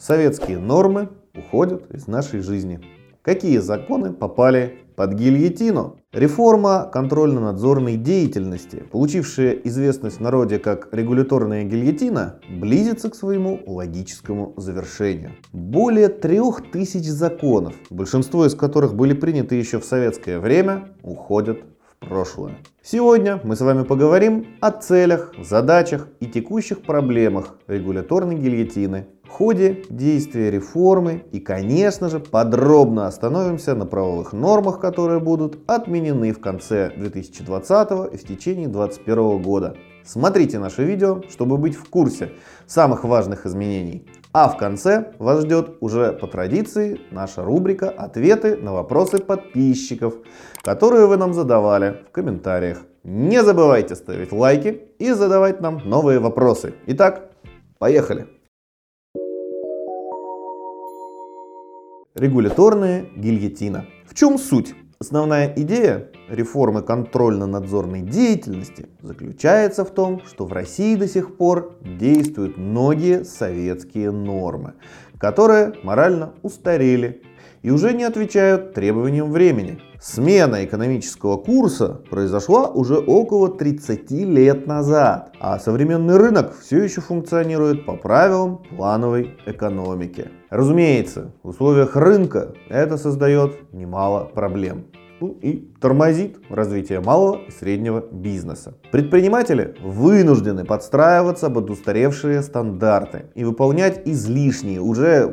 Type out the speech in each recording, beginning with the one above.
советские нормы уходят из нашей жизни. Какие законы попали под гильотину? Реформа контрольно-надзорной деятельности, получившая известность в народе как регуляторная гильотина, близится к своему логическому завершению. Более трех тысяч законов, большинство из которых были приняты еще в советское время, уходят прошлое. Сегодня мы с вами поговорим о целях, задачах и текущих проблемах регуляторной гильотины ходе действия реформы и, конечно же, подробно остановимся на правовых нормах, которые будут отменены в конце 2020 и в течение 2021 года. Смотрите наше видео, чтобы быть в курсе самых важных изменений. А в конце вас ждет уже по традиции наша рубрика «Ответы на вопросы подписчиков», которые вы нам задавали в комментариях. Не забывайте ставить лайки и задавать нам новые вопросы. Итак, поехали! Регуляторная гильотина. В чем суть? Основная идея реформы контрольно-надзорной деятельности заключается в том, что в России до сих пор действуют многие советские нормы, которые морально устарели и уже не отвечают требованиям времени. Смена экономического курса произошла уже около 30 лет назад, а современный рынок все еще функционирует по правилам плановой экономики. Разумеется, в условиях рынка это создает немало проблем ну и тормозит развитие малого и среднего бизнеса. Предприниматели вынуждены подстраиваться под устаревшие стандарты и выполнять излишние, уже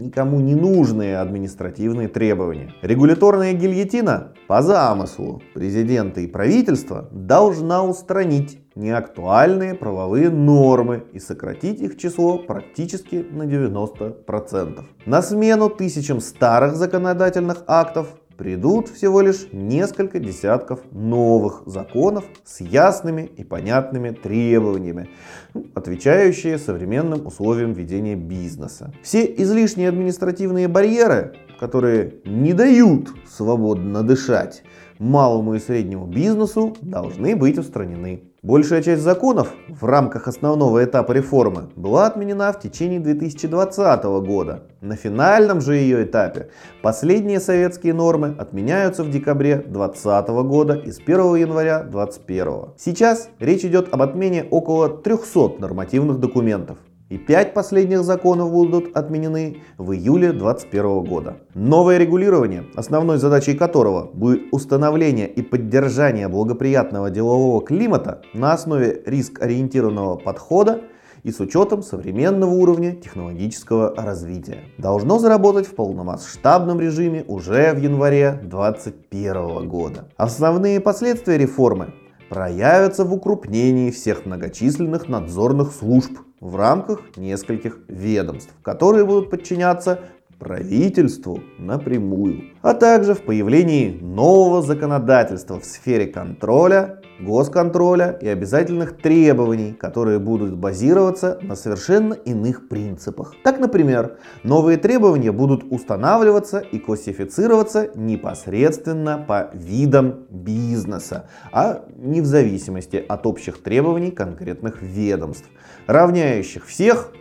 никому не нужные административные требования. Регуляторная гильотина по замыслу президента и правительства должна устранить неактуальные правовые нормы и сократить их число практически на 90%. На смену тысячам старых законодательных актов придут всего лишь несколько десятков новых законов с ясными и понятными требованиями, ну, отвечающие современным условиям ведения бизнеса. Все излишние административные барьеры, которые не дают свободно дышать малому и среднему бизнесу, должны быть устранены. Большая часть законов в рамках основного этапа реформы была отменена в течение 2020 года. На финальном же ее этапе последние советские нормы отменяются в декабре 2020 года и с 1 января 2021. Сейчас речь идет об отмене около 300 нормативных документов и пять последних законов будут отменены в июле 2021 года. Новое регулирование, основной задачей которого будет установление и поддержание благоприятного делового климата на основе риск-ориентированного подхода и с учетом современного уровня технологического развития. Должно заработать в полномасштабном режиме уже в январе 2021 года. Основные последствия реформы проявятся в укрупнении всех многочисленных надзорных служб в рамках нескольких ведомств, которые будут подчиняться правительству напрямую, а также в появлении нового законодательства в сфере контроля госконтроля и обязательных требований, которые будут базироваться на совершенно иных принципах. Так, например, новые требования будут устанавливаться и классифицироваться непосредственно по видам бизнеса, а не в зависимости от общих требований конкретных ведомств, равняющих всех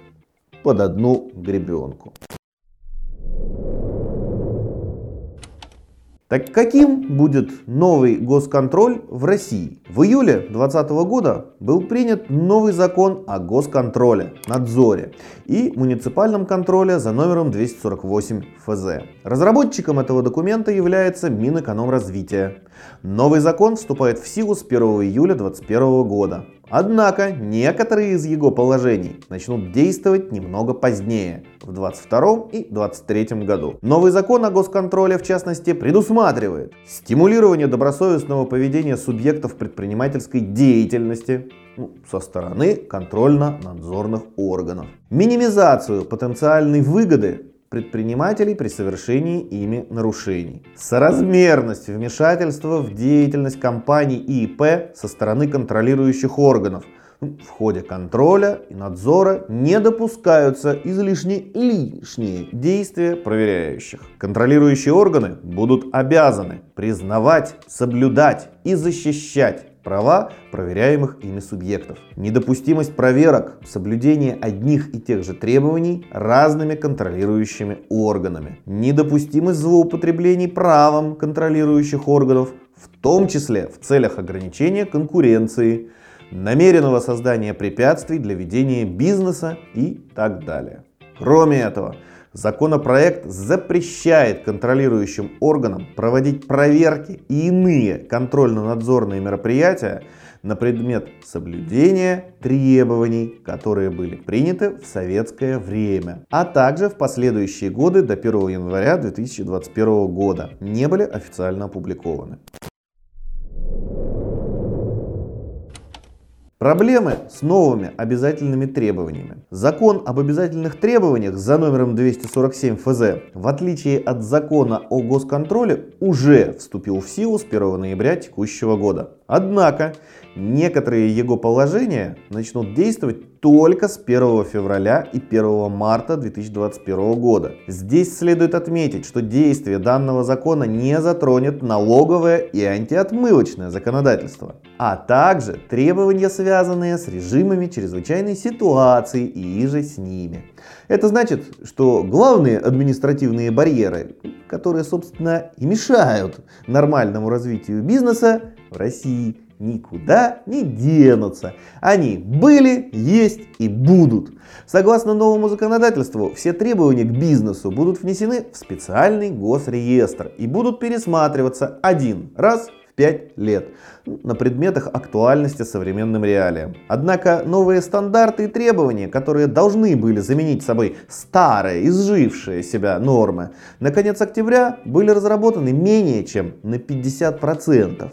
под одну гребенку. Так каким будет новый госконтроль в России? В июле 2020 года был принят новый закон о госконтроле, надзоре и муниципальном контроле за номером 248 ФЗ. Разработчиком этого документа является Минэкономразвития. Новый закон вступает в силу с 1 июля 2021 года. Однако некоторые из его положений начнут действовать немного позднее, в 2022 и 2023 году. Новый закон о госконтроле, в частности, предусматривает стимулирование добросовестного поведения субъектов предпринимательской деятельности, ну, со стороны контрольно-надзорных органов. Минимизацию потенциальной выгоды предпринимателей при совершении ими нарушений. Соразмерность вмешательства в деятельность компаний и ИП со стороны контролирующих органов. Ну, в ходе контроля и надзора не допускаются излишне лишние действия проверяющих. Контролирующие органы будут обязаны признавать, соблюдать и защищать права проверяемых ими субъектов. Недопустимость проверок, соблюдение одних и тех же требований разными контролирующими органами. Недопустимость злоупотреблений правом контролирующих органов, в том числе в целях ограничения конкуренции, намеренного создания препятствий для ведения бизнеса и так далее. Кроме этого, Законопроект запрещает контролирующим органам проводить проверки и иные контрольно-надзорные мероприятия на предмет соблюдения требований, которые были приняты в советское время, а также в последующие годы до 1 января 2021 года не были официально опубликованы. Проблемы с новыми обязательными требованиями. Закон об обязательных требованиях за номером 247 ФЗ, в отличие от закона о госконтроле, уже вступил в силу с 1 ноября текущего года. Однако, некоторые его положения начнут действовать только с 1 февраля и 1 марта 2021 года. Здесь следует отметить, что действие данного закона не затронет налоговое и антиотмывочное законодательство, а также требования, связанные с режимами чрезвычайной ситуации и иже с ними. Это значит, что главные административные барьеры, которые, собственно, и мешают нормальному развитию бизнеса, в России никуда не денутся. Они были, есть и будут. Согласно новому законодательству, все требования к бизнесу будут внесены в специальный госреестр и будут пересматриваться один раз 5 лет на предметах актуальности современным реалиям. Однако новые стандарты и требования, которые должны были заменить собой старые, изжившие себя нормы, на конец октября были разработаны менее чем на 50%.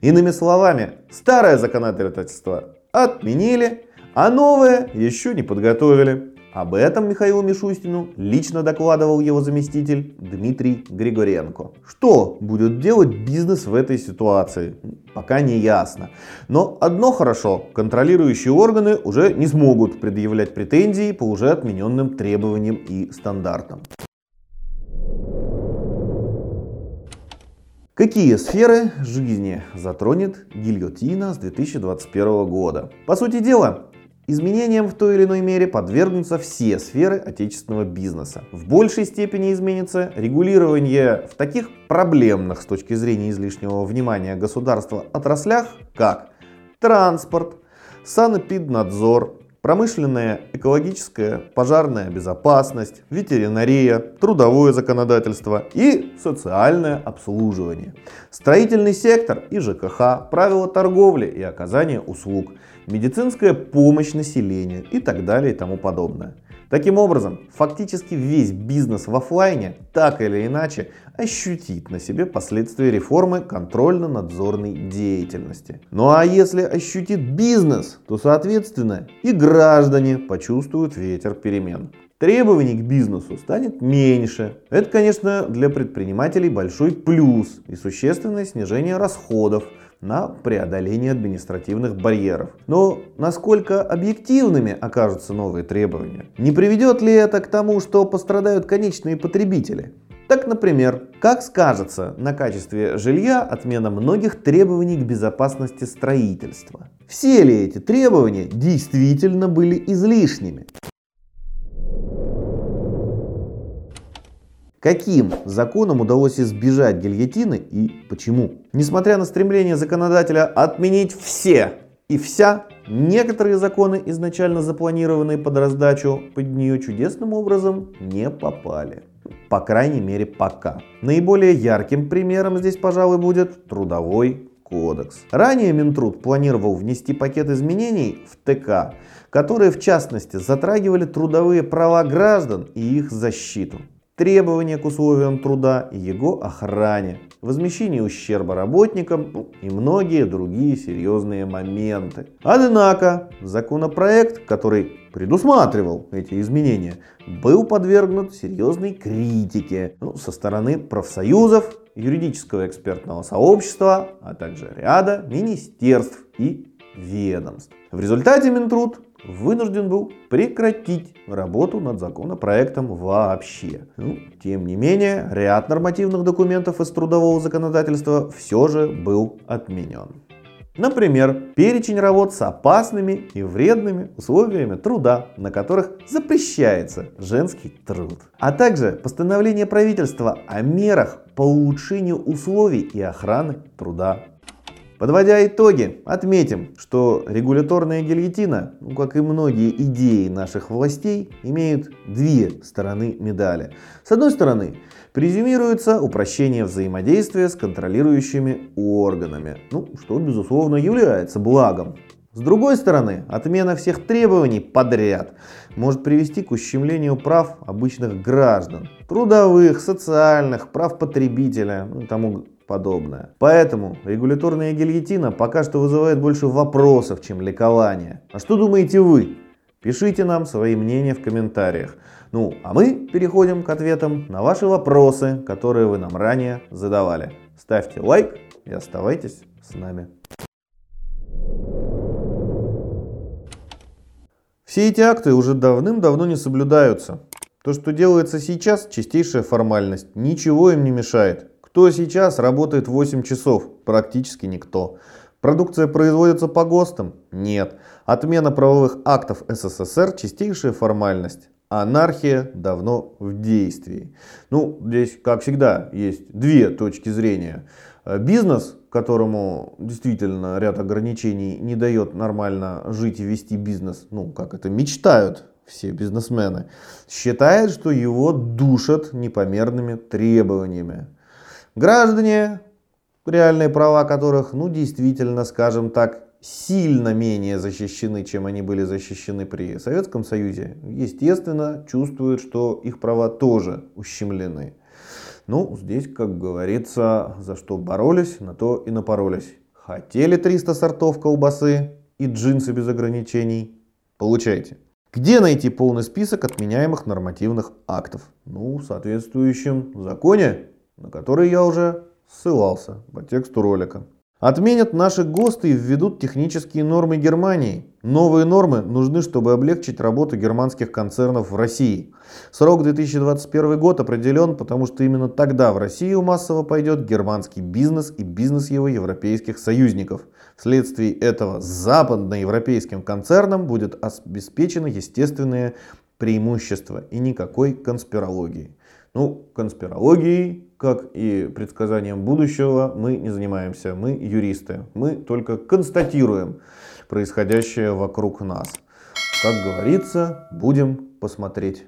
Иными словами, старое законодательство отменили, а новое еще не подготовили. Об этом Михаилу Мишустину лично докладывал его заместитель Дмитрий Григоренко. Что будет делать бизнес в этой ситуации, пока не ясно. Но одно хорошо, контролирующие органы уже не смогут предъявлять претензии по уже отмененным требованиям и стандартам. Какие сферы жизни затронет гильотина с 2021 года? По сути дела, Изменениям в той или иной мере подвергнутся все сферы отечественного бизнеса. В большей степени изменится регулирование в таких проблемных с точки зрения излишнего внимания государства отраслях, как транспорт, санэпиднадзор, Промышленная, экологическая, пожарная безопасность, ветеринария, трудовое законодательство и социальное обслуживание. Строительный сектор и ЖКХ, правила торговли и оказания услуг, медицинская помощь населению и так далее и тому подобное. Таким образом, фактически весь бизнес в офлайне так или иначе ощутит на себе последствия реформы контрольно-надзорной деятельности. Ну а если ощутит бизнес, то соответственно и граждане почувствуют ветер перемен. Требований к бизнесу станет меньше. Это, конечно, для предпринимателей большой плюс и существенное снижение расходов на преодоление административных барьеров. Но насколько объективными окажутся новые требования? Не приведет ли это к тому, что пострадают конечные потребители? Так, например, как скажется на качестве жилья отмена многих требований к безопасности строительства? Все ли эти требования действительно были излишними? Каким законом удалось избежать гильотины и почему? Несмотря на стремление законодателя отменить все и вся, некоторые законы, изначально запланированные под раздачу, под нее чудесным образом не попали. По крайней мере пока. Наиболее ярким примером здесь, пожалуй, будет трудовой кодекс. Ранее Минтруд планировал внести пакет изменений в ТК, которые в частности затрагивали трудовые права граждан и их защиту требования к условиям труда и его охране, возмещение ущерба работникам ну, и многие другие серьезные моменты. Однако законопроект, который предусматривал эти изменения, был подвергнут серьезной критике ну, со стороны профсоюзов, юридического экспертного сообщества, а также ряда министерств и ведомств. В результате Минтруд вынужден был прекратить работу над законопроектом вообще. Ну, тем не менее, ряд нормативных документов из трудового законодательства все же был отменен. Например, перечень работ с опасными и вредными условиями труда, на которых запрещается женский труд. А также постановление правительства о мерах по улучшению условий и охраны труда. Подводя итоги, отметим, что регуляторная гильотина, ну, как и многие идеи наших властей, имеют две стороны медали. С одной стороны, презюмируется упрощение взаимодействия с контролирующими органами, ну, что, безусловно, является благом. С другой стороны, отмена всех требований подряд может привести к ущемлению прав обычных граждан, трудовых, социальных, прав потребителя ну, и тому подобное. Поэтому регуляторная гильотина пока что вызывает больше вопросов, чем ликования. А что думаете вы? Пишите нам свои мнения в комментариях. Ну, а мы переходим к ответам на ваши вопросы, которые вы нам ранее задавали. Ставьте лайк и оставайтесь с нами. Все эти акты уже давным-давно не соблюдаются. То, что делается сейчас, чистейшая формальность. Ничего им не мешает. Кто сейчас работает 8 часов? Практически никто. Продукция производится по ГОСТам? Нет. Отмена правовых актов СССР – чистейшая формальность. Анархия давно в действии. Ну, здесь, как всегда, есть две точки зрения. Бизнес, которому действительно ряд ограничений не дает нормально жить и вести бизнес, ну, как это мечтают все бизнесмены, считает, что его душат непомерными требованиями. Граждане, реальные права которых, ну действительно, скажем так, сильно менее защищены, чем они были защищены при Советском Союзе, естественно, чувствуют, что их права тоже ущемлены. Ну, здесь, как говорится, за что боролись, на то и напоролись. Хотели 300 сортов колбасы и джинсы без ограничений? Получайте. Где найти полный список отменяемых нормативных актов? Ну, в соответствующем законе на который я уже ссылался по тексту ролика. Отменят наши ГОСТы и введут технические нормы Германии. Новые нормы нужны, чтобы облегчить работу германских концернов в России. Срок 2021 год определен, потому что именно тогда в Россию массово пойдет германский бизнес и бизнес его европейских союзников. Вследствие этого западноевропейским концернам будет обеспечено естественное преимущество и никакой конспирологии. Ну, конспирологией, как и предсказанием будущего, мы не занимаемся. Мы юристы. Мы только констатируем происходящее вокруг нас. Как говорится, будем посмотреть.